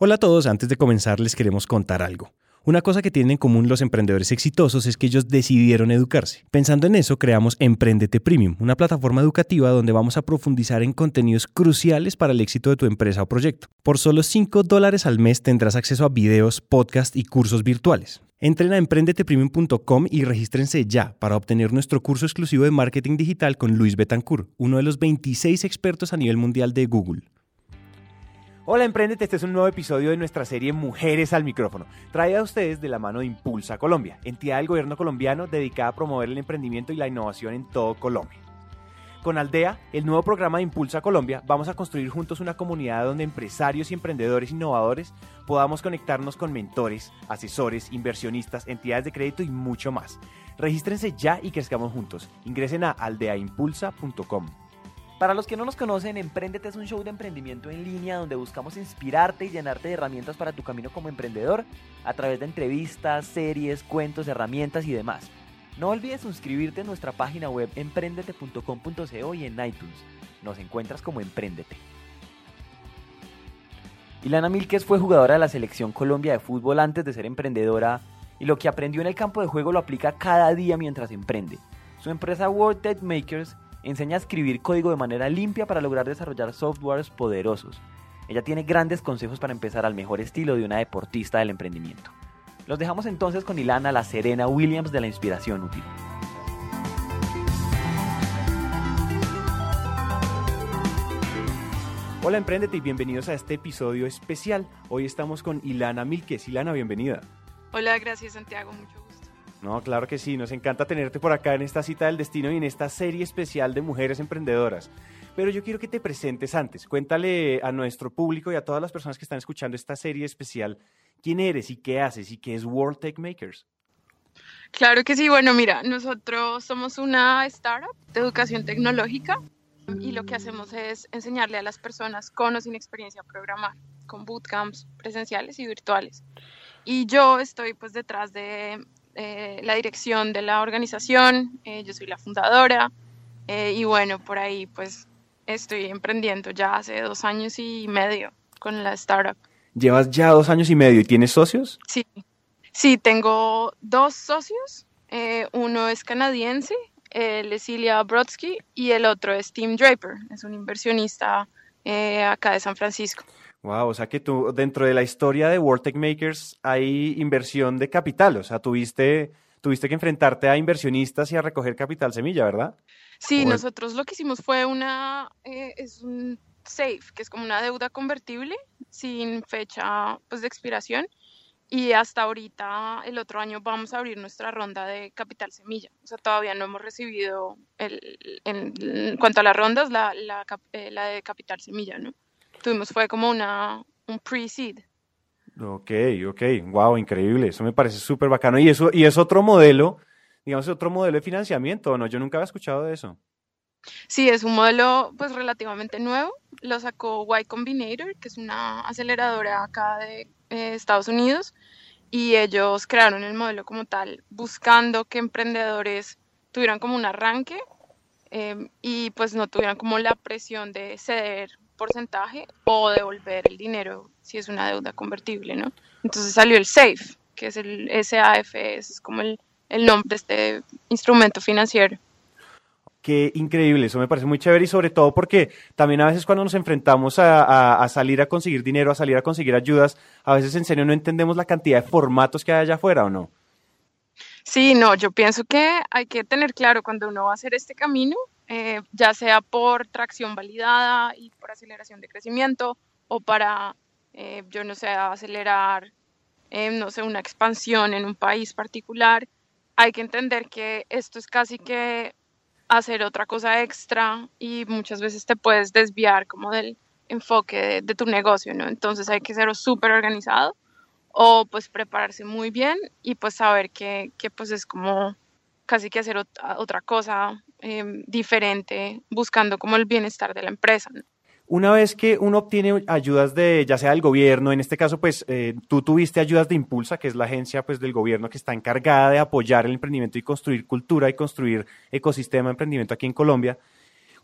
Hola a todos, antes de comenzar les queremos contar algo. Una cosa que tienen en común los emprendedores exitosos es que ellos decidieron educarse. Pensando en eso, creamos Emprendete Premium, una plataforma educativa donde vamos a profundizar en contenidos cruciales para el éxito de tu empresa o proyecto. Por solo 5 dólares al mes tendrás acceso a videos, podcasts y cursos virtuales. Entren a emprendetepremium.com y regístrense ya para obtener nuestro curso exclusivo de marketing digital con Luis Betancourt, uno de los 26 expertos a nivel mundial de Google. Hola Emprendete, este es un nuevo episodio de nuestra serie Mujeres al Micrófono, traída a ustedes de la mano de Impulsa Colombia, entidad del gobierno colombiano dedicada a promover el emprendimiento y la innovación en todo Colombia. Con Aldea, el nuevo programa de Impulsa Colombia, vamos a construir juntos una comunidad donde empresarios y emprendedores innovadores podamos conectarnos con mentores, asesores, inversionistas, entidades de crédito y mucho más. Regístrense ya y crezcamos juntos. Ingresen a aldeaimpulsa.com. Para los que no nos conocen, Emprendete es un show de emprendimiento en línea donde buscamos inspirarte y llenarte de herramientas para tu camino como emprendedor a través de entrevistas, series, cuentos, herramientas y demás. No olvides suscribirte en nuestra página web emprendete.com.co y en iTunes. Nos encuentras como Emprendete. Ilana Milques fue jugadora de la selección Colombia de fútbol antes de ser emprendedora y lo que aprendió en el campo de juego lo aplica cada día mientras emprende. Su empresa World Tech Makers enseña a escribir código de manera limpia para lograr desarrollar softwares poderosos. Ella tiene grandes consejos para empezar al mejor estilo de una deportista del emprendimiento. Los dejamos entonces con Ilana La Serena Williams de la Inspiración Útil. Hola Emprendete y bienvenidos a este episodio especial. Hoy estamos con Ilana Milques. Ilana, bienvenida. Hola, gracias Santiago, mucho gusto. No, claro que sí, nos encanta tenerte por acá en esta cita del destino y en esta serie especial de mujeres emprendedoras. Pero yo quiero que te presentes antes. Cuéntale a nuestro público y a todas las personas que están escuchando esta serie especial quién eres y qué haces y qué es World Tech Makers. Claro que sí, bueno, mira, nosotros somos una startup de educación tecnológica y lo que hacemos es enseñarle a las personas con o sin experiencia a programar, con bootcamps presenciales y virtuales. Y yo estoy pues detrás de eh, la dirección de la organización, eh, yo soy la fundadora eh, y bueno, por ahí pues estoy emprendiendo ya hace dos años y medio con la startup. Llevas ya dos años y medio y tienes socios? Sí, sí, tengo dos socios, uno es canadiense Ilya Brodsky y el otro es Tim Draper, es un inversionista acá de San Francisco. Wow, o sea que tú dentro de la historia de World Tech Makers hay inversión de capital, o sea, tuviste, tuviste que enfrentarte a inversionistas y a recoger capital semilla, ¿verdad? Sí, nosotros lo que hicimos fue una, eh, es un SAFE, que es como una deuda convertible sin fecha pues, de expiración y hasta ahorita, el otro año, vamos a abrir nuestra ronda de Capital Semilla. O sea, todavía no hemos recibido, el, en, cuanto a las rondas, la, la, eh, la, de Capital Semilla, ¿no? Tuvimos, fue como una, un pre-seed. Ok, ok, wow, increíble, eso me parece súper bacano. Y eso, y es otro modelo, digamos, otro modelo de financiamiento, ¿no? Yo nunca había escuchado de eso. Sí, es un modelo pues relativamente nuevo. Lo sacó Y Combinator, que es una aceleradora acá de eh, Estados Unidos y ellos crearon el modelo como tal, buscando que emprendedores tuvieran como un arranque em, y pues no tuvieran como la presión de ceder porcentaje o devolver el dinero si es una deuda convertible, ¿no? Entonces salió el SAFE, que es el SAF, es como el, el nombre de este instrumento financiero. Qué increíble, eso me parece muy chévere y sobre todo porque también a veces cuando nos enfrentamos a, salir a conseguir dinero, a salir a conseguir ayudas, a veces en serio no entendemos la cantidad de formatos que hay allá afuera o no. Sí, no, yo pienso que hay que tener claro cuando uno va a hacer este camino, eh, ya sea por tracción validada y por aceleración de crecimiento o para, eh, yo no sé, acelerar, eh, no sé, una expansión en un país particular, hay que entender que esto es casi que hacer otra cosa extra y muchas veces te puedes desviar como del enfoque de, tu negocio, ¿no? Entonces hay que ser súper organizado o pues prepararse muy bien y pues saber que, que pues es como casi que hacer otra, cosa em, diferente buscando como el bienestar de la empresa. Una vez que uno obtiene ayudas de, ya sea del gobierno, en este caso, pues eh, tú tuviste ayudas de Impulsa, que es la agencia pues, del gobierno que está encargada de apoyar el emprendimiento y construir cultura y construir ecosistema de emprendimiento aquí en Colombia.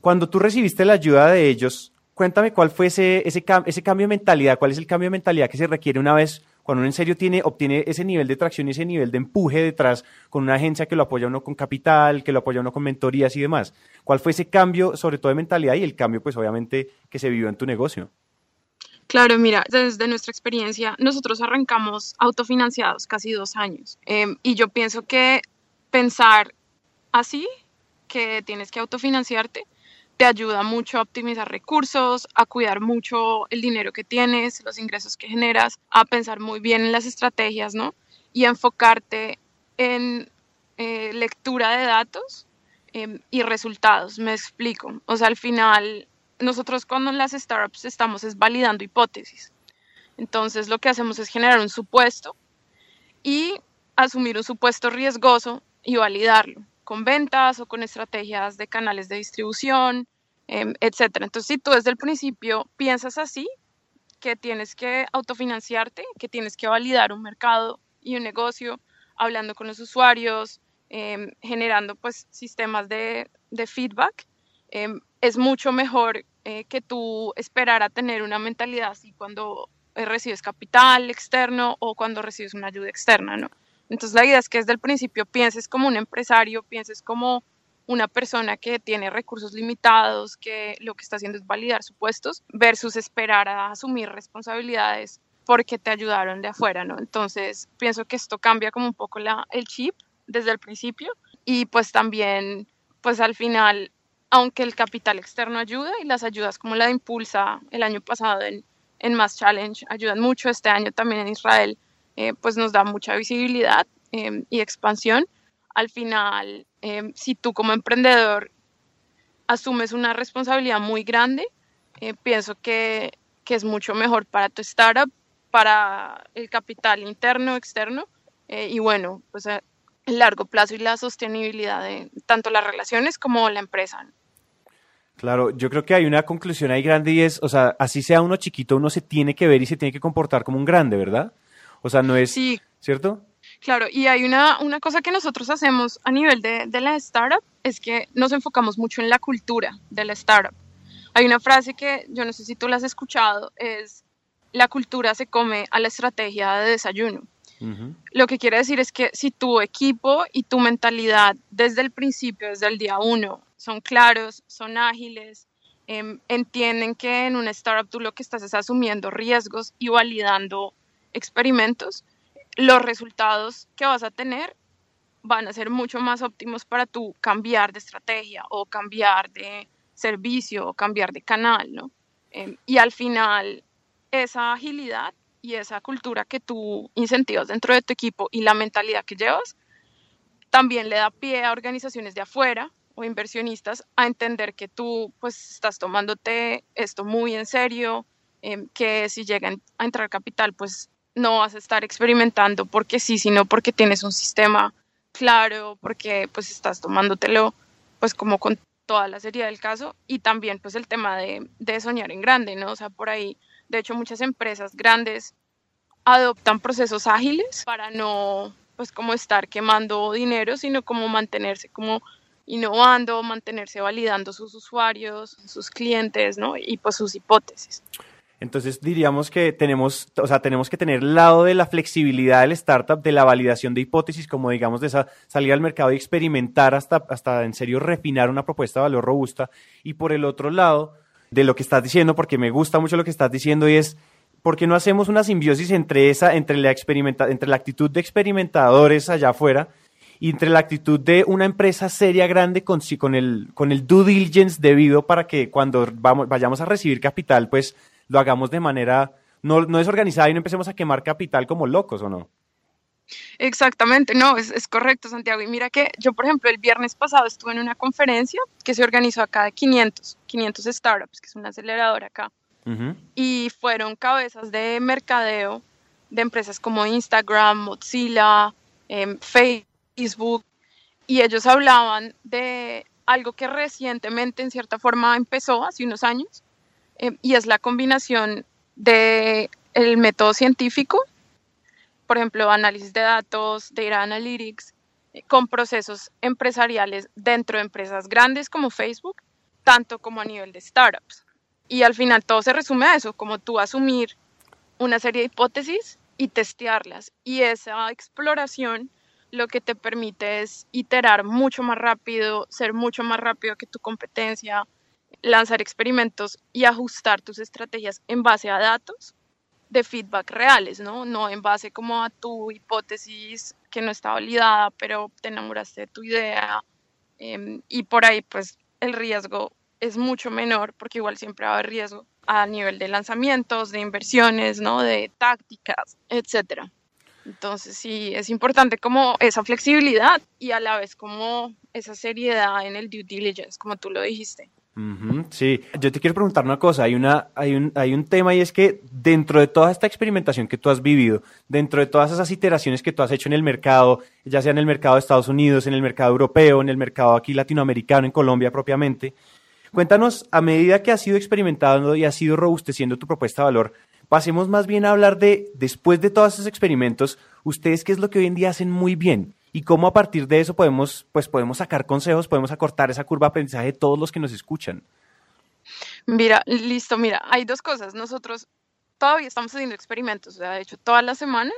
Cuando tú recibiste la ayuda de ellos, cuéntame cuál fue ese, ese, ese cambio de mentalidad, cuál es el cambio de mentalidad que se requiere una vez cuando uno en serio tiene, obtiene ese nivel de tracción y ese nivel de empuje detrás con una agencia que lo apoya uno con capital, que lo apoya uno con mentorías y demás. ¿Cuál fue ese cambio, sobre todo de mentalidad y el cambio, pues obviamente, que se vivió en tu negocio? Claro, mira, desde nuestra experiencia, nosotros arrancamos autofinanciados casi dos años. Em, y yo pienso que pensar así, que tienes que autofinanciarte, te ayuda mucho a optimizar recursos, a cuidar mucho el dinero que tienes, los ingresos que generas, a pensar muy bien en las estrategias, ¿no? Y a enfocarte en eh, lectura de datos em, y resultados. Me explico. O sea, al final, nosotros cuando en las startups estamos es validando hipótesis. Entonces, lo que hacemos es generar un supuesto y asumir un supuesto riesgoso y validarlo con ventas o con estrategias de canales de distribución, eh, etcétera. Entonces, si tú desde el principio piensas así, que tienes que autofinanciarte, que tienes que validar un mercado y un negocio, hablando con los usuarios, em, generando pues sistemas de, feedback, em, es mucho mejor eh, que tú esperar a tener una mentalidad así cuando eh, recibes capital externo o cuando recibes una ayuda externa, ¿no? Entonces la idea es que desde el principio pienses como un empresario, pienses como una persona que tiene recursos limitados, que lo que está haciendo es validar supuestos, versus esperar a asumir responsabilidades porque te ayudaron de afuera, ¿no? Entonces pienso que esto cambia como un poco el chip desde el principio y pues también, pues al final, aunque el capital externo ayuda y las ayudas como la de Impulsa el año pasado en, en Mass Challenge ayudan mucho, este año también en Israel eh, pues nos da mucha visibilidad em, y expansión. Al final, em, si tú como emprendedor asumes una responsabilidad muy grande, eh, pienso que, que, es mucho mejor para tu startup, para el capital interno, externo, eh, y bueno, pues a largo plazo y la sostenibilidad de tanto las relaciones como la empresa. Claro, yo creo que hay una conclusión ahí grande y es, o sea, así sea uno chiquito, uno se tiene que ver y se tiene que comportar como un grande, ¿verdad? O sea, no es, sí. ¿cierto? Claro, y hay una, una cosa que nosotros hacemos a nivel de, de la startup, es que nos enfocamos mucho en la cultura de la startup. Hay una frase que yo no sé si tú la has escuchado, es la cultura se come a la estrategia de desayuno. Lo que quiere decir es que si tu equipo y tu mentalidad desde el principio, desde el día uno, son claros, son ágiles, em, entienden que en una startup tú lo que estás es asumiendo riesgos y validando experimentos, los resultados que vas a tener van a ser mucho más óptimos para tú cambiar de estrategia o cambiar de servicio o cambiar de canal, ¿no? Em, y al final, esa agilidad y esa cultura que tú incentivas dentro de tu equipo y la mentalidad que llevas, también le da pie a organizaciones de afuera o inversionistas a entender que tú pues estás tomándote esto muy en serio, em, que si llegan a entrar capital, pues no vas a estar experimentando porque sí, sino porque tienes un sistema claro, porque pues estás tomándotelo pues como con toda la seriedad del caso y también pues el tema de, de soñar en grande, ¿no? O sea, por ahí, de hecho muchas empresas grandes adoptan procesos ágiles para no pues como estar quemando dinero, sino como mantenerse como innovando, mantenerse validando sus usuarios, sus clientes, ¿no? Y pues sus hipótesis. Entonces diríamos que tenemos, o sea, tenemos que tener lado de la flexibilidad del startup, de la validación de hipótesis, como digamos de esa salir al mercado y experimentar hasta, hasta en serio refinar una propuesta de valor robusta. Y por el otro lado, de lo que estás diciendo, porque me gusta mucho lo que estás diciendo, y es ¿por qué no hacemos una simbiosis entre esa, entre la experimenta, entre la actitud de experimentadores allá afuera y entre la actitud de una empresa seria grande con, con el, con el due diligence debido para que cuando vamos, vayamos a recibir capital, pues lo hagamos de manera no, no desorganizada y no empecemos a quemar capital como locos, ¿o no? Exactamente, no, es, es, correcto, Santiago. Y mira que yo, por ejemplo, el viernes pasado estuve en una conferencia que se organizó acá de 500, 500 startups, que es una aceleradora acá. Y fueron cabezas de mercadeo de empresas como Instagram, Mozilla, em, Facebook. Y ellos hablaban de algo que recientemente, en cierta forma, empezó hace unos años, eh, y es la combinación del el método científico, por ejemplo, análisis de datos, data analytics, eh, con procesos empresariales dentro de empresas grandes como Facebook, tanto como a nivel de startups. Y al final todo se resume a eso, como tú asumir una serie de hipótesis y testearlas. Y esa exploración lo que te permite es iterar mucho más rápido, ser mucho más rápido que tu competencia, lanzar experimentos y ajustar tus estrategias en base a datos de feedback reales, ¿no? No en base como a tu hipótesis que no está validada, pero te enamoraste de tu idea em, y por ahí pues el riesgo es mucho menor porque igual siempre va a haber riesgo a nivel de lanzamientos, de inversiones, ¿no? De tácticas, etcétera. Entonces sí, es importante como esa flexibilidad y a la vez como esa seriedad en el due diligence, como tú lo dijiste. Sí, yo te quiero preguntar una cosa, hay, una, hay, un, hay un tema y es que dentro de toda esta experimentación que tú has vivido, dentro de todas esas iteraciones que tú has hecho en el mercado, ya sea en el mercado de Estados Unidos, en el mercado europeo, en el mercado aquí latinoamericano, en Colombia propiamente, cuéntanos, a medida que has ido experimentando y has ido robusteciendo tu propuesta de valor, pasemos más bien a hablar de, después de todos esos experimentos, ustedes qué es lo que hoy en día hacen muy bien y cómo a partir de eso podemos, pues podemos sacar consejos, podemos acortar esa curva de aprendizaje de todos los que nos escuchan. Mira, listo, mira, hay dos cosas. Nosotros todavía estamos haciendo experimentos, o sea, de hecho, todas las semanas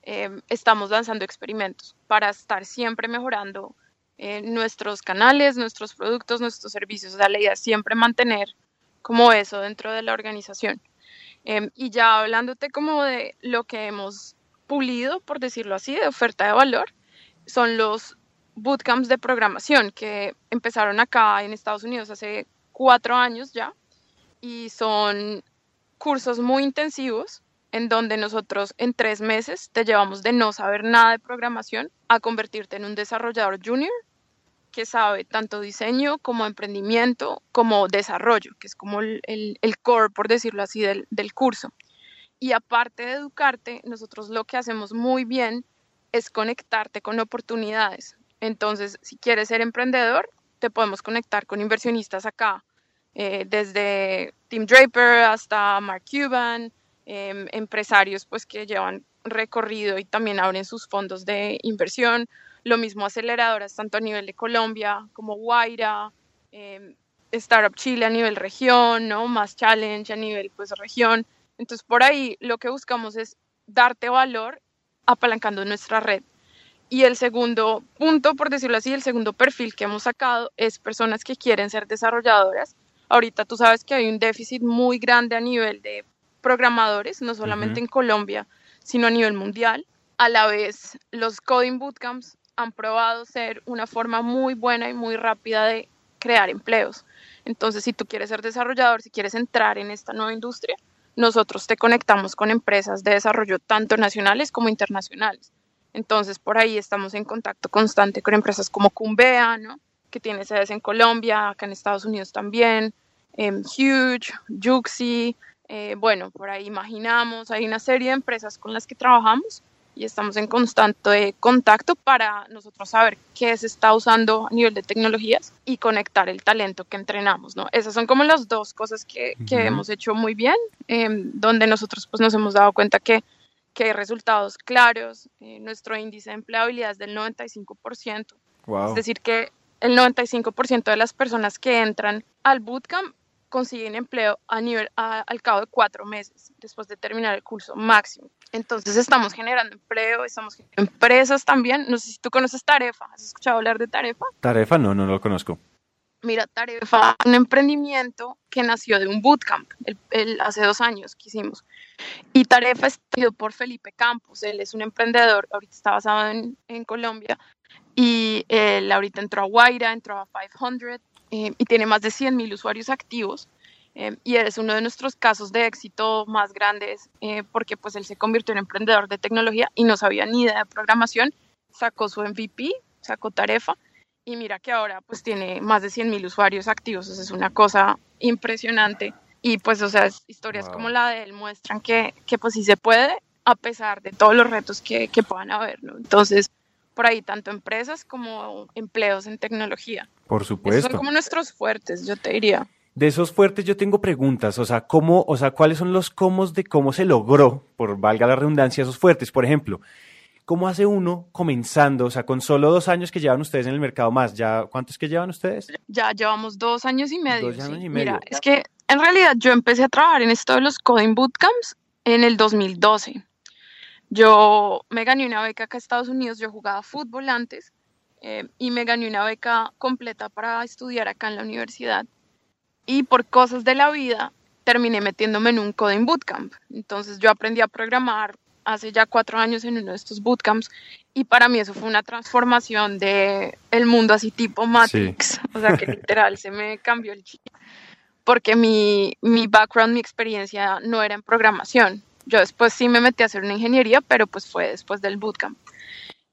em, estamos lanzando experimentos para estar siempre mejorando eh, nuestros canales, nuestros productos, nuestros servicios. O sea, la idea es siempre mantener como eso dentro de la organización. Em, y ya hablándote como de lo que hemos pulido, por decirlo así, de oferta de valor, son los bootcamps de programación que empezaron acá en Estados Unidos hace cuatro años ya y son cursos muy intensivos en donde nosotros en tres meses te llevamos de no saber nada de programación a convertirte en un desarrollador junior que sabe tanto diseño como emprendimiento como desarrollo, que es como el, el, core, por decirlo así, del, del curso. Y aparte de educarte, nosotros lo que hacemos muy bien es conectarte con oportunidades. Entonces, si quieres ser emprendedor, te podemos conectar con inversionistas acá, eh, desde Tim Draper hasta Mark Cuban, em, empresarios pues que llevan recorrido y también abren sus fondos de inversión lo mismo aceleradoras tanto a nivel de Colombia como Guaira, em, Startup Chile a nivel región, ¿no? Más Challenge a nivel pues región. Entonces por ahí lo que buscamos es darte valor apalancando nuestra red. Y el segundo punto, por decirlo así, el segundo perfil que hemos sacado es personas que quieren ser desarrolladoras. Ahorita tú sabes que hay un déficit muy grande a nivel de programadores, no solamente en Colombia, sino a nivel mundial. A la vez, los coding bootcamps han probado ser una forma muy buena y muy rápida de crear empleos. Entonces, si tú quieres ser desarrollador, si quieres entrar en esta nueva industria, nosotros te conectamos con empresas de desarrollo tanto nacionales como internacionales. Entonces, por ahí estamos en contacto constante con empresas como Cumbea, ¿no? que tiene sedes en Colombia, acá en Estados Unidos también, em, Huge, Juxi, eh, bueno, por ahí imaginamos, hay una serie de empresas con las que trabajamos y estamos en constante contacto para nosotros saber qué se está usando a nivel de tecnologías y conectar el talento que entrenamos, ¿no? Esas son como las dos cosas que, que hemos hecho muy bien, em, donde nosotros pues nos hemos dado cuenta que, que hay resultados claros, eh, nuestro índice de empleabilidad es del 95%, es decir que el 95% de las personas que entran al bootcamp consiguen empleo a nivel, al cabo de cuatro meses después de terminar el curso máximo. Entonces estamos generando empleo, estamos generando empresas también. No sé si tú conoces Tarefa. ¿Has escuchado hablar de Tarefa? Tarefa no, no lo conozco. Mira, Tarefa, un emprendimiento que nació de un bootcamp el, hace dos años que hicimos. Y Tarefa es por Felipe Campos. Él es un emprendedor, ahorita está basado en, en Colombia. Y él ahorita entró a Guaira, entró a 500 eh, y tiene más de 100.000 usuarios activos. Eh, y es uno de nuestros casos de éxito más grandes eh, porque pues él se convirtió en emprendedor de tecnología y no sabía ni idea de programación, sacó su MVP, sacó Tarefa y mira que ahora pues tiene más de 100.000 usuarios activos, es una cosa impresionante y pues o sea, historias como la de él muestran que, que pues sí se puede a pesar de todos los retos que, que puedan haber, ¿no? Entonces, por ahí tanto empresas como empleos en tecnología. Por supuesto. son como nuestros fuertes, yo te diría. De esos fuertes yo tengo preguntas, o sea, cómo, o sea, cuáles son los cómo de cómo se logró, por valga la redundancia, esos fuertes. Por ejemplo, ¿Cómo hace uno comenzando? O sea, con solo dos años que llevan ustedes en el mercado más, ¿ya cuántos que llevan ustedes? Ya llevamos dos años y medio. Dos años sí. y medio. Mira, es que en realidad yo empecé a trabajar en esto de los Coding Bootcamps en el 2012. Yo me gané una beca acá a Estados Unidos, yo jugaba fútbol antes eh, y me gané una beca completa para estudiar acá en la universidad. Y por cosas de la vida terminé metiéndome en un Coding Bootcamp. Entonces yo aprendí a programar hace ya cuatro años en uno de estos bootcamps y para mí eso fue una transformación de el mundo así tipo Matrix, o sea que literal se me cambió el chip porque mi, mi background, mi experiencia no era en programación. Yo después sí me metí a hacer una ingeniería, pero pues fue después del bootcamp.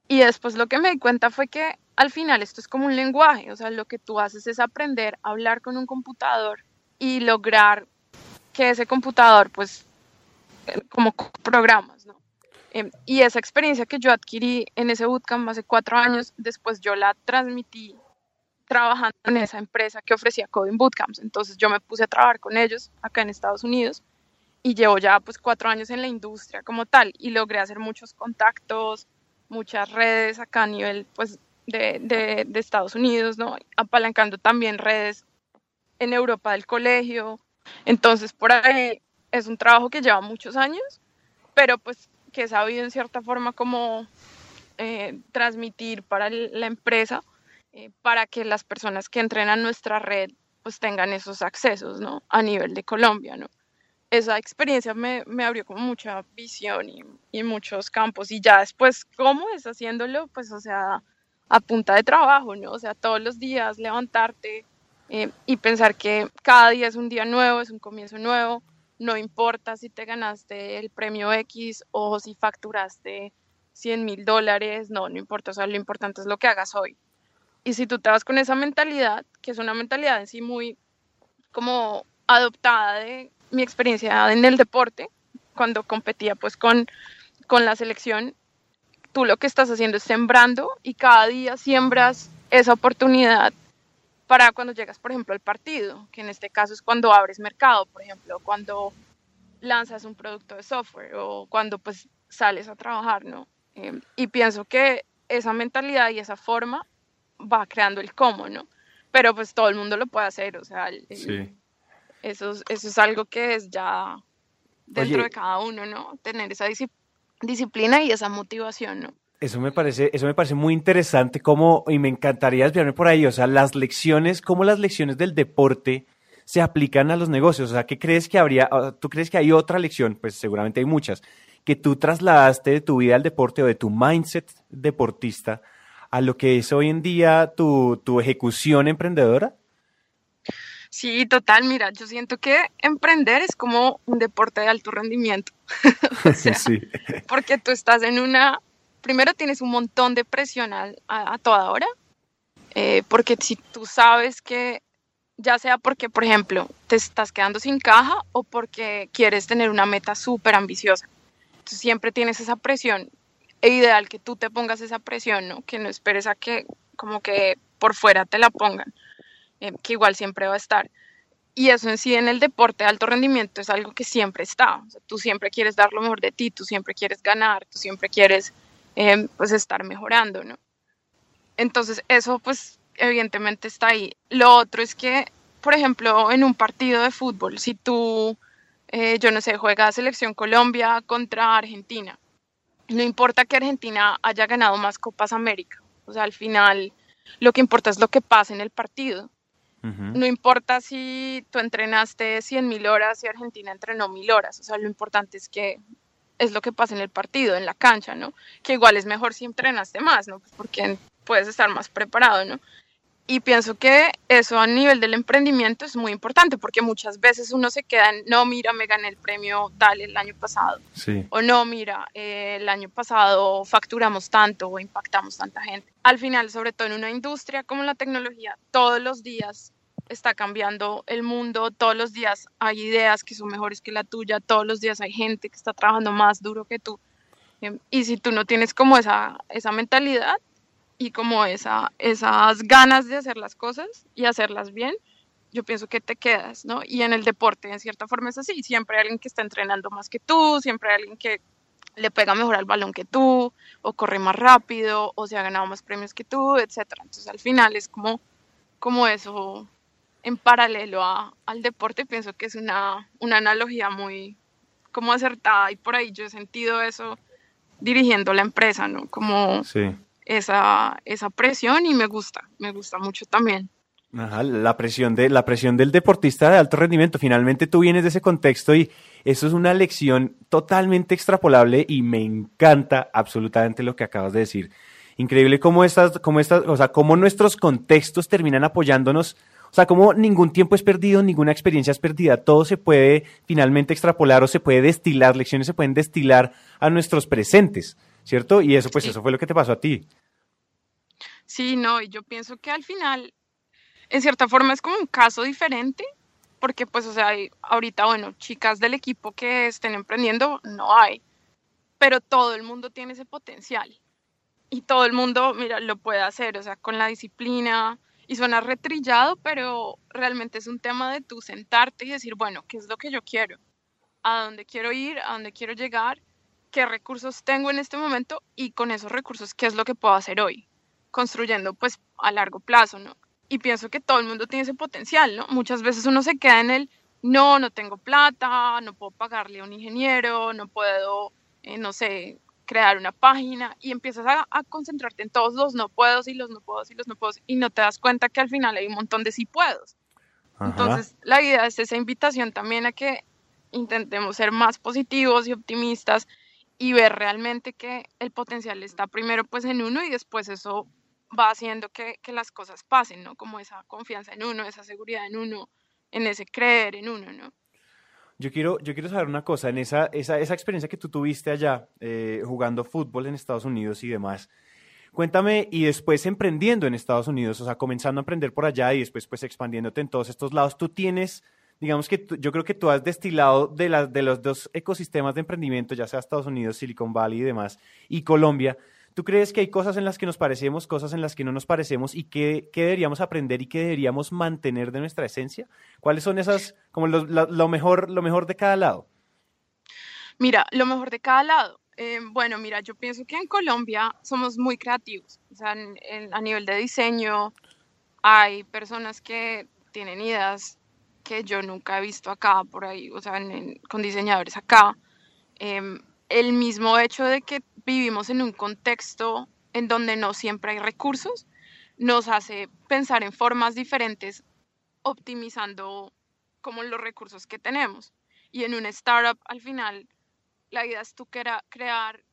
Y después lo que me di cuenta fue que al final esto es como un lenguaje, o sea, lo que tú haces es aprender a hablar con un computador y lograr que ese computador pues como programas, ¿no? Eh, y esa experiencia que yo adquirí en ese bootcamp hace cuatro años, después yo la transmití trabajando en esa empresa que ofrecía Coding Bootcamps. Entonces yo me puse a trabajar con ellos acá en Estados Unidos y llevo ya pues cuatro años en la industria como tal y logré hacer muchos contactos, muchas redes acá a nivel pues de, de, Estados Unidos, ¿no? Apalancando también redes en Europa del colegio. Entonces por ahí es un trabajo que lleva muchos años, pero pues que he sabido en cierta forma como eh, transmitir para la empresa eh, para que las personas que entren a nuestra red pues tengan esos accesos, ¿no? A nivel de Colombia, ¿no? Esa experiencia me, me abrió como mucha visión y, y, muchos campos y ya después, ¿cómo es haciéndolo? Pues, o sea, a punta de trabajo, ¿no? O sea, todos los días levantarte eh, y pensar que cada día es un día nuevo, es un comienzo nuevo, no importa si te ganaste el premio X o si facturaste 100 mil dólares, no, no importa, o sea, lo importante es lo que hagas hoy. Y si tú te vas con esa mentalidad, que es una mentalidad en sí muy como adoptada de mi experiencia en el deporte, cuando competía pues con, con la selección, tú lo que estás haciendo es sembrando y cada día siembras esa oportunidad para cuando llegas, por ejemplo, al partido, que en este caso es cuando abres mercado, por ejemplo, cuando lanzas un producto de software o cuando pues sales a trabajar, ¿no? Eh, y pienso que esa mentalidad y esa forma va creando el cómo, ¿no? Pero pues todo el mundo lo puede hacer, o sea, el, Sí. Eso, es- eso es algo que es ya dentro Oye. de cada uno, ¿no? Tener esa disci- disciplina y esa motivación, ¿no? Eso me parece, eso me parece muy interesante cómo, y me encantaría desviarme por ahí, o sea, las lecciones, cómo las lecciones del deporte se aplican a los negocios, o sea, ¿qué crees que habría, tú crees que hay otra lección, pues seguramente hay muchas, que tú trasladaste de tu vida al deporte o de tu mindset deportista a lo que es hoy en día tu, tu ejecución emprendedora? Sí, total, mira, yo siento que emprender es como un deporte de alto rendimiento. O sea, sí. porque tú estás en una, primero tienes un montón de presión a, toda hora, eh, porque si tú sabes que, ya sea porque, por ejemplo, te estás quedando sin caja o porque quieres tener una meta súper ambiciosa, tú siempre tienes esa presión, e ideal que tú te pongas esa presión, ¿no? Que no esperes a que como que por fuera te la pongan, eh, que igual siempre va a estar. Y eso en sí en el deporte de alto rendimiento es algo que siempre está. Tú siempre quieres dar lo mejor de ti, tú siempre quieres ganar, tú siempre quieres eh, pues estar mejorando, ¿no? Entonces eso pues evidentemente está ahí. Lo otro es que, por ejemplo, en un partido de fútbol, si tú, eh, yo no sé, juegas selección Colombia contra Argentina, no importa que Argentina haya ganado más Copas América, o sea, al final lo que importa es lo que pasa en el partido. No importa si tú entrenaste 100 mil horas y Argentina entrenó mil horas, o sea, lo importante es que es lo que pasa en el partido, en la cancha, ¿no? Que igual es mejor si entrenaste más, ¿no? Pues porque puedes estar más preparado, ¿no? Y pienso que eso a nivel del emprendimiento es muy importante porque muchas veces uno se queda en, no, mira, me gané el premio tal el año pasado, Sí. o no, mira, eh, el año pasado facturamos tanto o impactamos tanta gente. Al final, sobre todo en una industria como la tecnología, todos los días está cambiando el mundo, todos los días hay ideas que son mejores que la tuya, todos los días hay gente que está trabajando más duro que tú. Em, Y si tú no tienes como esa, esa mentalidad y como esa, esas ganas de hacer las cosas y hacerlas bien, yo pienso que te quedas, ¿no? Y en el deporte, en cierta forma es así, siempre hay alguien que está entrenando más que tú, siempre hay alguien que le pega mejor al balón que tú, o corre más rápido, o se ha ganado más premios que tú, etcétera. Entonces al final es como, como eso en paralelo a, al deporte, pienso que es una, una analogía muy como acertada y por ahí yo he sentido eso dirigiendo la empresa, ¿no? Como esa, esa presión y me gusta, me gusta mucho también. La presión, de, la presión del deportista de alto rendimiento. Finalmente tú vienes de ese contexto y eso es una lección totalmente extrapolable y me encanta absolutamente lo que acabas de decir. Increíble cómo estas, cómo estas, o sea, cómo nuestros contextos terminan apoyándonos. O sea, cómo ningún tiempo es perdido, ninguna experiencia es perdida. Todo se puede finalmente extrapolar o se puede destilar, lecciones se pueden destilar a nuestros presentes, ¿cierto? Y eso, pues, eso fue lo que te pasó a ti. Sí, no, y yo pienso que al final en cierta forma es como un caso diferente, porque pues, o sea, ahorita, bueno, chicas del equipo que estén emprendiendo, no hay, pero todo el mundo tiene ese potencial y todo el mundo, mira, lo puede hacer, o sea, con la disciplina, y suena retrillado, pero realmente es un tema de tú sentarte y decir, bueno, ¿qué es lo que yo quiero? ¿A dónde quiero ir? ¿A dónde quiero llegar? ¿Qué recursos tengo en este momento? Y con esos recursos, ¿qué es lo que puedo hacer hoy? Construyendo pues a largo plazo, ¿no? y pienso que todo el mundo tiene ese potencial, ¿no? Muchas veces uno se queda en el, no, no tengo plata, no puedo pagarle a un ingeniero, no puedo, eh, no sé, crear una página y empiezas a, concentrarte en todos los no puedo y los no puedo y los no puedo y no te das cuenta que al final hay un montón de sí puedo. Entonces, la idea es esa invitación también a que intentemos ser más positivos y optimistas y ver realmente que el potencial está primero pues en uno y después eso va haciendo que, que, las cosas pasen, ¿no? Como esa confianza en uno, esa seguridad en uno, en ese creer en uno, ¿no? Yo quiero, yo quiero saber una cosa, en esa, esa, esa experiencia que tú tuviste allá, eh, jugando fútbol en Estados Unidos y demás, cuéntame, y después emprendiendo en Estados Unidos, o sea, comenzando a emprender por allá y después pues expandiéndote en todos estos lados, tú tienes, digamos que yo creo que tú has destilado de, las de los dos ecosistemas de emprendimiento, ya sea Estados Unidos, Silicon Valley y demás, y Colombia, ¿Tú crees que hay cosas en las que nos parecemos, cosas en las que no nos parecemos y qué, deberíamos aprender y qué deberíamos mantener de nuestra esencia? ¿Cuáles son esas, como lo, mejor, lo mejor de cada lado? Mira, lo mejor de cada lado. Eh, bueno, mira, yo pienso que en Colombia somos muy creativos. O sea, a nivel de diseño, hay personas que tienen ideas que yo nunca he visto acá, por ahí, o sea, con diseñadores acá. Em, el mismo hecho de que vivimos en un contexto en donde no siempre hay recursos, nos hace pensar en formas diferentes, optimizando como los recursos que tenemos. Y en un startup, al final, la idea es tú crear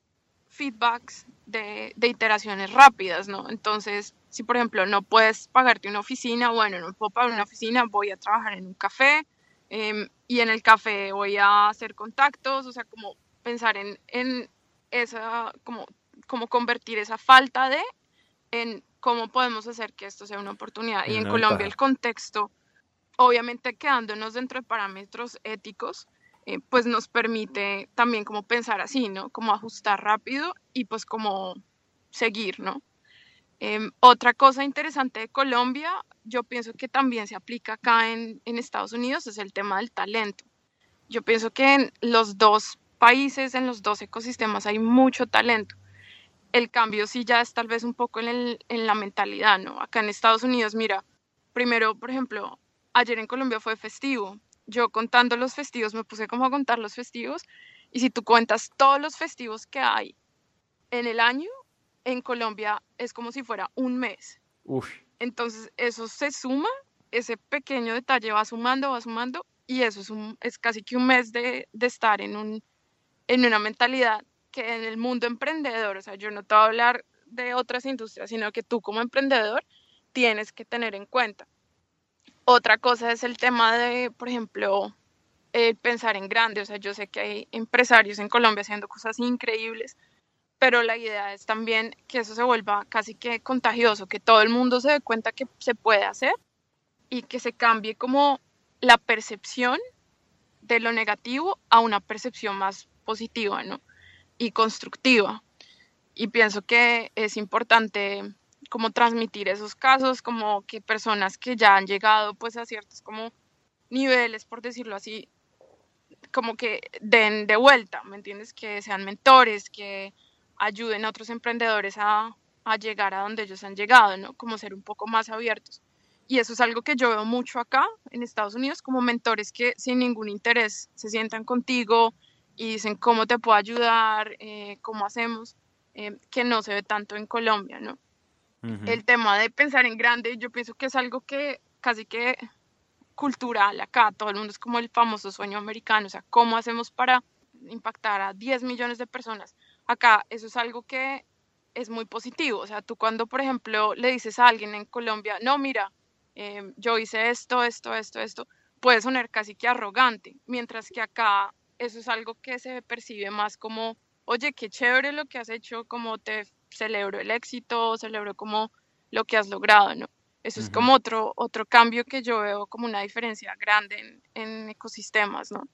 feedbacks de, iteraciones rápidas, ¿no? Entonces, si por ejemplo no puedes pagarte una oficina, bueno, no puedo pagar una oficina, voy a trabajar en un café em, y en el café voy a hacer contactos, o sea, como pensar en, en esa, como, como convertir esa falta de en cómo podemos hacer que esto sea una oportunidad. Y en Colombia el contexto, obviamente quedándonos dentro de parámetros éticos, eh, pues nos permite también como pensar así, ¿no? Como ajustar rápido y pues como seguir, ¿no? Em, otra cosa interesante de Colombia, yo pienso que también se aplica acá en, en Estados Unidos, es el tema del talento. Yo pienso que en los dos países, en los dos ecosistemas hay mucho talento. El cambio sí ya es tal vez un poco en, la mentalidad, ¿no? Acá en Estados Unidos, mira, primero, por ejemplo, ayer en Colombia fue festivo. Yo contando los festivos, me puse como a contar los festivos, y si tú cuentas todos los festivos que hay en el año, en Colombia es como si fuera un mes. Entonces, eso se suma, ese pequeño detalle va sumando, va sumando, y eso es, un, es casi que un mes de estar en un, en una mentalidad que en el mundo emprendedor, o sea, yo no te voy a hablar de otras industrias, sino que tú como emprendedor tienes que tener en cuenta. Otra cosa es el tema de, por ejemplo, pensar en grande. O sea, yo sé que hay empresarios en Colombia haciendo cosas increíbles, pero la idea es también que eso se vuelva casi que contagioso, que todo el mundo se dé cuenta que se puede hacer y que se cambie como la percepción de lo negativo a una percepción más positiva ¿no? y constructiva. Y pienso que es importante como transmitir esos casos, como que personas que ya han llegado pues a ciertos como niveles, por decirlo así, como que den de vuelta, ¿me entiendes? Que sean mentores, que ayuden a otros emprendedores a, llegar a donde ellos han llegado, ¿no? Como ser un poco más abiertos. Y eso es algo que yo veo mucho acá en Estados Unidos, como mentores que sin ningún interés se sientan contigo y dicen cómo te puedo ayudar, eh, cómo hacemos, eh, que no se ve tanto en Colombia, ¿no? El tema de pensar en grande, yo pienso que es algo que casi que cultural acá, todo el mundo es como el famoso sueño americano, o sea, ¿cómo hacemos para impactar a 10 millones de personas? Acá eso es algo que es muy positivo, o sea, tú cuando, por ejemplo, le dices a alguien en Colombia, no, mira, em, yo hice esto, esto, esto, esto, puede sonar casi que arrogante, mientras que acá eso es algo que se percibe más como, oye, qué chévere lo que has hecho, como te celebro el éxito, celebro como lo que has logrado, ¿no? Eso es como otro, otro cambio que yo veo como una diferencia grande en, ecosistemas, ¿no?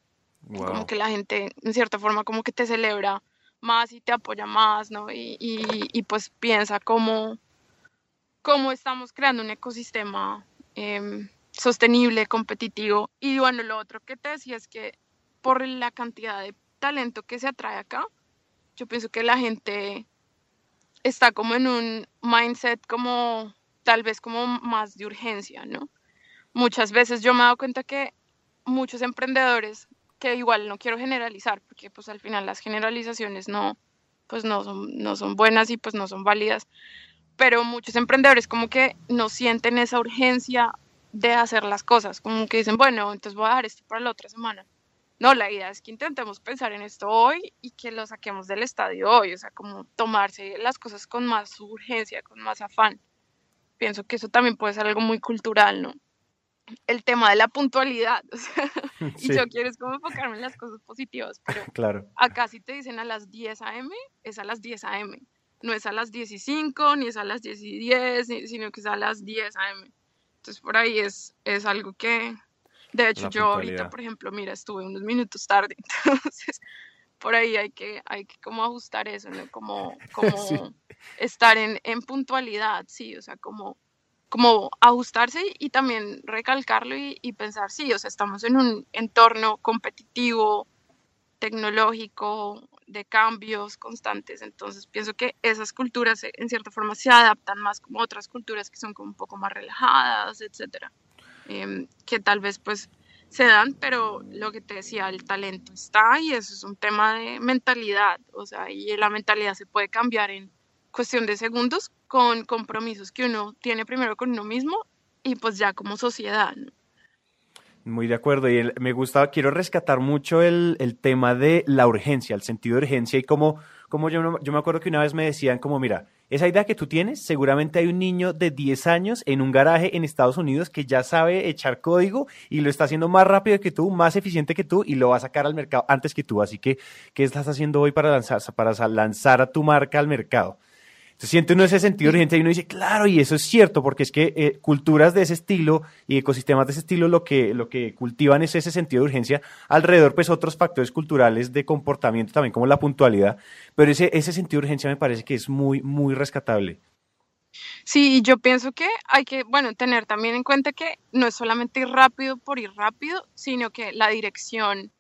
Como que la gente, en cierta forma, como que te celebra más y te apoya más, ¿no? Y, y, pues piensa cómo, cómo estamos creando un ecosistema em, sostenible, competitivo. Y bueno, lo otro que te decía es que por la cantidad de talento que se atrae acá, yo pienso que la gente está como en un mindset como tal vez como más de urgencia, ¿no? Muchas veces yo me he dado cuenta que muchos emprendedores, que igual no quiero generalizar, porque pues al final las generalizaciones no, pues no son, no son buenas y pues no son válidas, pero muchos emprendedores como que no sienten esa urgencia de hacer las cosas, como que dicen, bueno, entonces voy a dejar esto para la otra semana. No, la idea es que intentemos pensar en esto hoy y que lo saquemos del estadio hoy, o sea, como tomarse las cosas con más urgencia, con más afán. Pienso que eso también puede ser algo muy cultural, ¿no? El tema de la puntualidad, o sea, y yo quiero es como enfocarme en las cosas positivas, pero claro. acá si te dicen a las 10 a.m., es a las 10 a.m., no es a las 10 y 5, ni es a las 10 y 10, sino que es a las 10 a.m. Entonces por ahí es, es algo que, de hecho, yo ahorita, por ejemplo, mira, estuve unos minutos tarde, entonces por ahí hay que, hay que como ajustar eso, ¿no? Como, como estar en, en, puntualidad, sí, o sea, como, como ajustarse y también recalcarlo y, y, pensar, sí, o sea, estamos en un entorno competitivo, tecnológico, de cambios constantes, entonces pienso que esas culturas en cierta forma se adaptan más como otras culturas que son como un poco más relajadas, etcétera. Em, que tal vez pues se dan, pero lo que te decía, el talento está y eso es un tema de mentalidad, o sea, y la mentalidad se puede cambiar en cuestión de segundos con compromisos que uno tiene primero con uno mismo y pues ya como sociedad. Muy de acuerdo. Y me gusta, quiero rescatar mucho el, el, tema de la urgencia, el sentido de urgencia y como, como yo, yo me acuerdo que una vez me decían como, mira, esa idea que tú tienes, seguramente hay un niño de 10 años en un garaje en Estados Unidos que ya sabe echar código y lo está haciendo más rápido que tú, más eficiente que tú y lo va a sacar al mercado antes que tú. Así que, ¿qué estás haciendo hoy para lanzar, para lanzar a tu marca al mercado? Se siente uno ese sentido de urgencia y uno dice, claro, y eso es cierto, porque es que eh, culturas de ese estilo y ecosistemas de ese estilo lo que, lo que cultivan es ese sentido de urgencia. Alrededor, pues, otros factores culturales de comportamiento también, como la puntualidad. Pero ese, ese sentido de urgencia me parece que es muy, muy rescatable. Sí, yo pienso que hay que, bueno, tener también en cuenta que no es solamente ir rápido por ir rápido, sino que la dirección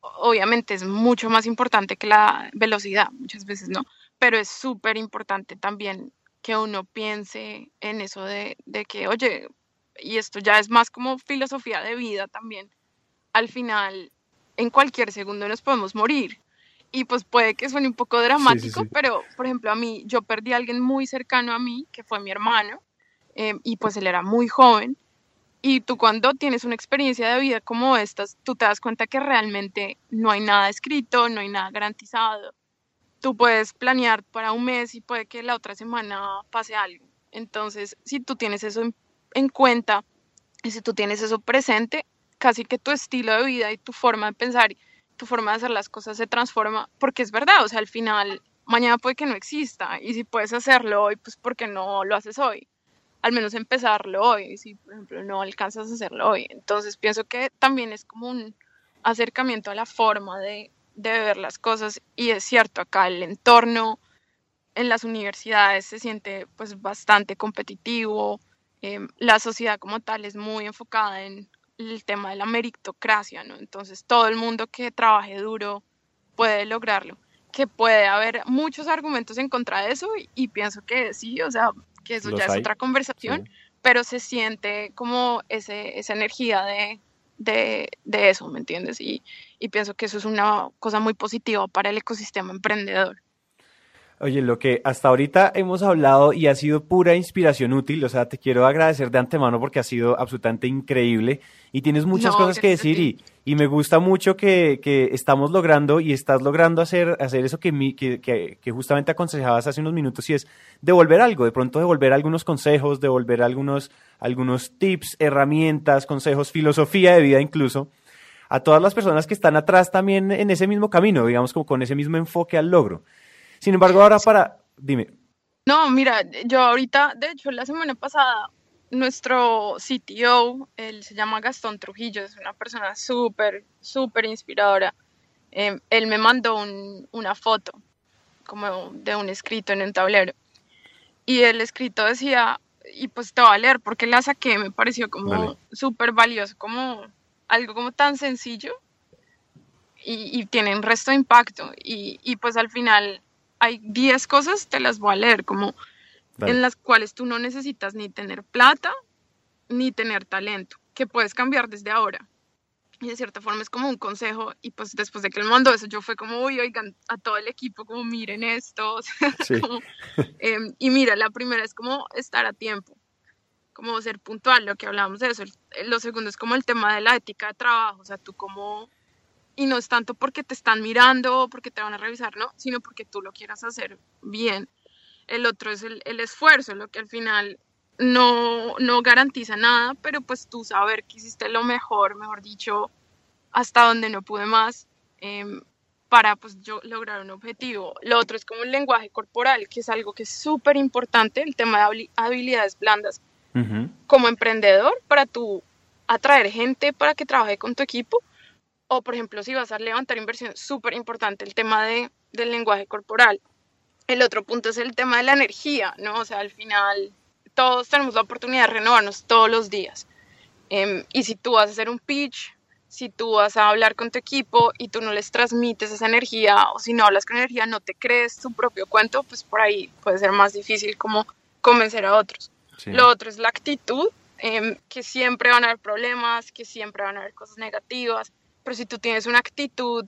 obviamente es mucho más importante que la velocidad, muchas veces, ¿no? Pero es súper importante también que uno piense en eso de, que, oye, y esto ya es más como filosofía de vida también, al final, en cualquier segundo nos podemos morir. Y pues puede que suene un poco dramático, pero por ejemplo a mí, yo perdí a alguien muy cercano a mí, que fue mi hermano, em, y pues él era muy joven. Y tú cuando tienes una experiencia de vida como estas, tú te das cuenta que realmente no hay nada escrito, no hay nada garantizado tú puedes planear para un mes y puede que la otra semana pase algo. Entonces, si tú tienes eso en, cuenta y si tú tienes eso presente, casi que tu estilo de vida y tu forma de pensar, tu forma de hacer las cosas se transforma, porque es verdad, o sea, al final mañana puede que no exista y si puedes hacerlo hoy, pues porque no lo haces hoy. Al menos empezarlo hoy, si por ejemplo no alcanzas a hacerlo hoy. Entonces pienso que también es como un acercamiento a la forma de, de ver las cosas y es cierto, acá el entorno en las universidades se siente pues bastante competitivo, em, la sociedad como tal es muy enfocada en el tema de la meritocracia, ¿no? Entonces todo el mundo que trabaje duro puede lograrlo. Que puede haber muchos argumentos en contra de eso y, pienso que sí, o sea, que eso ya es otra conversación, pero se siente como ese, esa energía de, de, de eso, ¿me entiendes? Y, y pienso que eso es una cosa muy positiva para el ecosistema emprendedor. Oye, lo que hasta ahorita hemos hablado y ha sido pura inspiración útil, o sea, te quiero agradecer de antemano porque ha sido absolutamente increíble y tienes muchas cosas que decir y, y, me gusta mucho que, que, estamos logrando y estás logrando hacer, hacer eso que, mi, que, que, justamente aconsejabas hace unos minutos y es devolver algo, de pronto devolver algunos consejos, devolver algunos, algunos tips, herramientas, consejos, filosofía de vida incluso a todas las personas que están atrás también en ese mismo camino, digamos como con ese mismo enfoque al logro. Sin embargo, ahora para, dime. No, mira, yo ahorita, de hecho, la semana pasada, nuestro CTO, él se llama Gastón Trujillo, es una persona súper, súper inspiradora. Em, él me mandó una foto, como de un escrito en un tablero. Y el escrito decía, y pues te voy a leer porque la saqué, me pareció como súper valioso, como algo como tan sencillo y, y, tiene un resto de impacto. Y, y pues al final hay 10 cosas, te las voy a leer, como en las cuales tú no necesitas ni tener plata ni tener talento, que puedes cambiar desde ahora. Y de cierta forma es como un consejo, y pues después de que él mandó eso, yo fue como, uy, oigan, a todo el equipo, como miren esto. Em, y mira, la primera es como estar a tiempo, como ser puntual, lo que hablábamos de eso. Lo segundo es como el tema de la ética de trabajo, o sea, tú como y no es tanto porque te están mirando o porque te van a revisar, no, sino porque tú lo quieras hacer bien. El otro es el, esfuerzo, lo que al final no, no garantiza nada, pero pues tú saber que hiciste lo mejor, mejor dicho, hasta donde no pude más, em, para pues yo lograr un objetivo. Lo otro es como el lenguaje corporal, que es algo que es súper importante, el tema de habilidades blandas. Como emprendedor, para tú atraer gente para que trabaje con tu equipo, o, por ejemplo, si vas a levantar inversión, súper importante el tema de, del lenguaje corporal. El otro punto es el tema de la energía, ¿no? O sea, al final todos tenemos la oportunidad de renovarnos todos los días. Em, y si tú vas a hacer un pitch, si tú vas a hablar con tu equipo y tú no les transmites esa energía, o si no hablas con energía, no te crees tu propio cuento, pues por ahí puede ser más difícil como convencer a otros. Lo otro es la actitud, em, que siempre van a haber problemas, que siempre van a haber cosas negativas, pero si tú tienes una actitud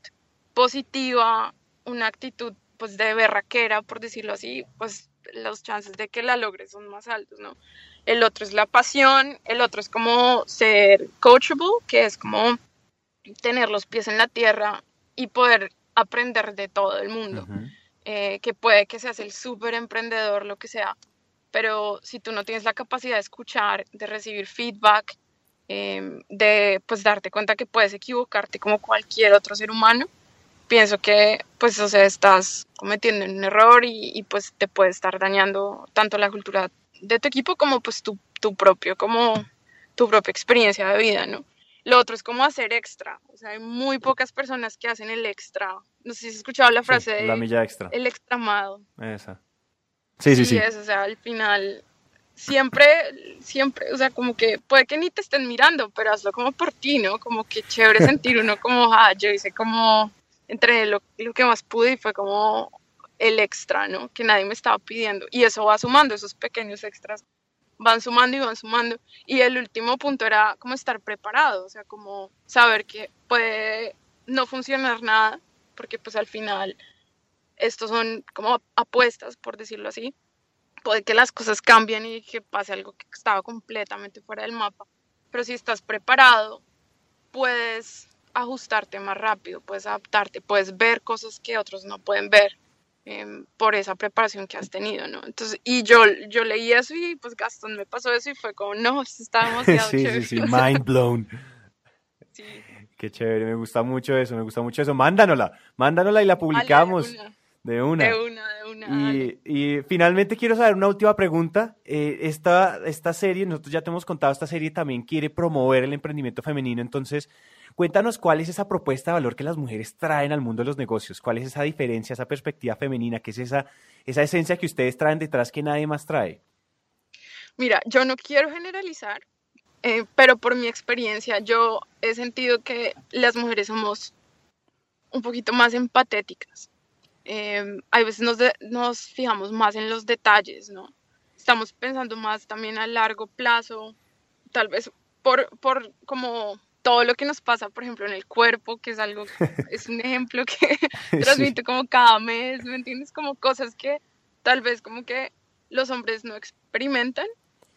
positiva, una actitud pues de berraquera, por decirlo así, pues los chances de que la logres son más altos, ¿no? El otro es la pasión, el otro es como ser coachable, que es como tener los pies en la tierra y poder aprender de todo el mundo, eh, que puede que seas el súper emprendedor, lo que sea, pero si tú no tienes la capacidad de escuchar, de recibir feedback, Em, de pues darte cuenta que puedes equivocarte como cualquier otro ser humano, pienso que pues o sea estás cometiendo un error y, pues te puede estar dañando tanto la cultura de tu equipo como pues tu, tu propio, como tu propia experiencia de vida, ¿no? Lo otro es como hacer extra. O sea, hay muy pocas personas que hacen el extra. No sé si has escuchado la frase de la milla extra. El extra amado. Esa. Sí, sí, sí. sí. o sea, al final siempre, siempre, o sea, como que puede que ni te estén mirando, pero hazlo como por ti, ¿no? Como que chévere sentir uno como, ah, yo hice como, entre lo, lo que más pude y fue como el extra, ¿no? Que nadie me estaba pidiendo. Y eso va sumando, esos pequeños extras van sumando y van sumando. Y el último punto era como estar preparado, o sea, como saber que puede no funcionar nada, porque pues al final estos son como apuestas, por decirlo así, puede que las cosas cambien y que pase algo que estaba completamente fuera del mapa. Pero si estás preparado, puedes ajustarte más rápido, puedes adaptarte, puedes ver cosas que otros no pueden ver em, por esa preparación que has tenido, ¿no? Entonces, y yo, yo leí eso y pues Gastón me pasó eso y fue como, no, está demasiado sí, chévere. Sí, sí, mind blown. sí. Qué chévere, me gusta mucho eso, me gusta mucho eso. Mándanosla, mándanosla y la publicamos. De una. De una, de una. Y, finalmente quiero saber una última pregunta. Eh, esta, esta serie, nosotros ya te hemos contado, esta serie también quiere promover el emprendimiento femenino. Entonces, cuéntanos cuál es esa propuesta de valor que las mujeres traen al mundo de los negocios. ¿Cuál es esa diferencia, esa perspectiva femenina? ¿Qué es esa, esa esencia que ustedes traen detrás que nadie más trae? Mira, yo no quiero generalizar, eh, pero por mi experiencia yo he sentido que las mujeres somos un poquito más empatéticas. Eh, hay veces nos, nos fijamos más en los detalles, ¿no? Estamos pensando más también a largo plazo, tal vez por, por como todo lo que nos pasa, por ejemplo, en el cuerpo, que es algo, es un ejemplo que transmito como cada mes, ¿me entiendes? Como cosas que tal vez como que los hombres no experimentan,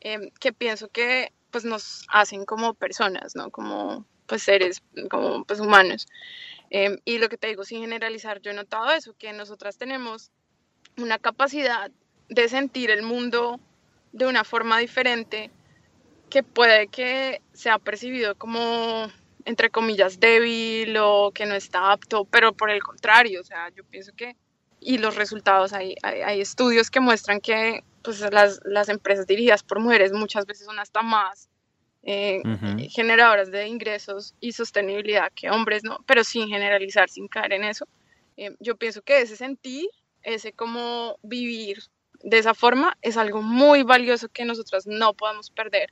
em, que pienso que pues nos hacen como personas, ¿no? Como pues seres, como pues humanos. Em, y lo que te digo, sin generalizar, yo he notado eso, que nosotras tenemos una capacidad de sentir el mundo de una forma diferente que puede que sea percibido como entre comillas débil o que no está apto, pero por el contrario, o sea, yo pienso que y los resultados, hay, hay, estudios que muestran que pues, las, las, empresas dirigidas por mujeres muchas veces son hasta más eh, generadoras de ingresos y sostenibilidad que hombres, ¿no? Pero sin generalizar, sin caer en eso. Eh, yo pienso que ese sentir, ese como vivir de esa forma es algo muy valioso que nosotras no podemos perder.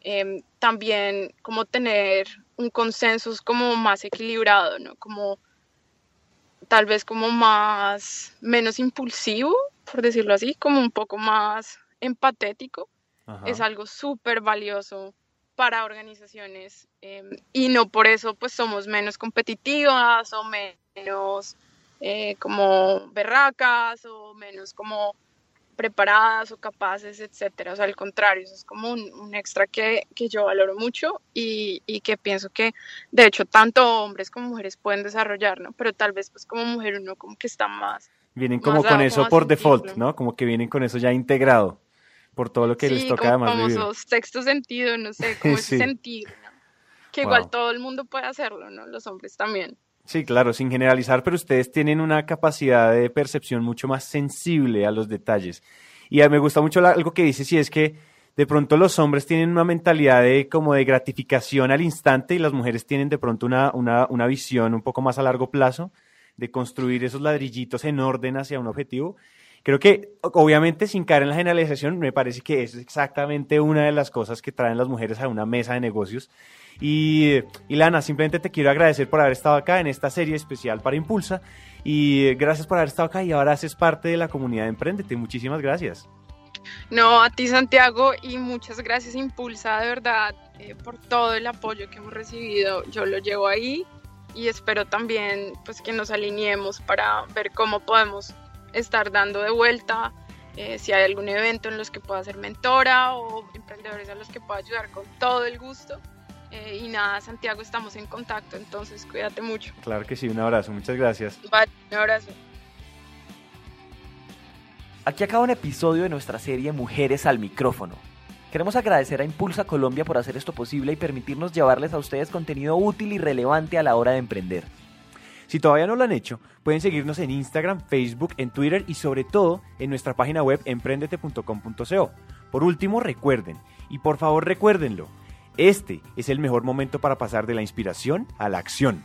Eh, también como tener un consenso como más equilibrado, ¿no? Como tal vez como más, menos impulsivo, por decirlo así, como un poco más empatético, es algo súper valioso para organizaciones em, y no por eso pues somos menos competitivas o menos eh, como berracas o menos como preparadas o capaces, etcétera. O sea, al contrario, eso es como un, extra que, que, yo valoro mucho y, y, que pienso que, de hecho, tanto hombres como mujeres pueden desarrollar, ¿no? Pero tal vez, pues, como mujer uno como que está más... Vienen como con eso por default, ¿no? Como que vienen con eso ya integrado por todo lo que les toca como además vivir. sexto sentido, no sé, como ese sentido, ¿no? Que igual todo el mundo puede hacerlo, ¿no? Los hombres también. Sí, claro, sin generalizar, pero ustedes tienen una capacidad de percepción mucho más sensible a los detalles. Y a mí me gusta mucho algo que dices, y es que de pronto los hombres tienen una mentalidad de como de gratificación al instante y las mujeres tienen de pronto una, una, una visión un poco más a largo plazo de construir esos ladrillitos en orden hacia un objetivo. Creo que, obviamente, sin caer en la generalización, me parece que es exactamente una de las cosas que traen las mujeres a una mesa de negocios y, Lana, simplemente te quiero agradecer por haber estado acá en esta serie especial para Impulsa. Y gracias por haber estado acá y ahora haces parte de la comunidad de Emprendete. Muchísimas gracias. No, a ti Santiago y muchas gracias Impulsa, de verdad, eh, por todo el apoyo que hemos recibido. Yo lo llevo ahí y espero también pues que nos alineemos para ver cómo podemos estar dando de vuelta. Eh, si hay algún evento en los que pueda ser mentora o emprendedores a los que pueda ayudar con todo el gusto. Eh, y nada, Santiago, estamos en contacto, entonces cuídate mucho. Claro que sí, un abrazo, muchas gracias. Vale, un abrazo. Aquí acaba un episodio de nuestra serie Mujeres al micrófono. Queremos agradecer a Impulsa Colombia por hacer esto posible y permitirnos llevarles a ustedes contenido útil y relevante a la hora de emprender. Si todavía no lo han hecho, pueden seguirnos en Instagram, Facebook, en Twitter y sobre todo en nuestra página web emprendete.com.co. Por último, recuerden, y por favor recuérdenlo, este es el mejor momento para pasar de la inspiración a la acción.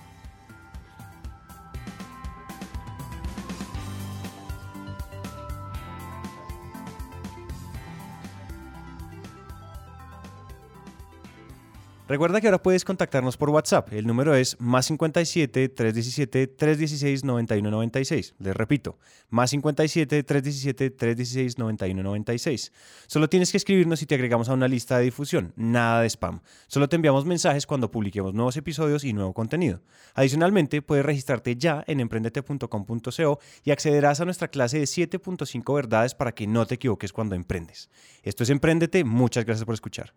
Recuerda que ahora puedes contactarnos por WhatsApp. El número es más 57 317 316 9196. Les repito, más 57 317 316 9196. Solo tienes que escribirnos y te agregamos a una lista de difusión. Nada de spam. Solo te enviamos mensajes cuando publiquemos nuevos episodios y nuevo contenido. Adicionalmente, puedes registrarte ya en emprendete.com.co y accederás a nuestra clase de 7.5 verdades para que no te equivoques cuando emprendes. Esto es Emprendete. Muchas gracias por escuchar.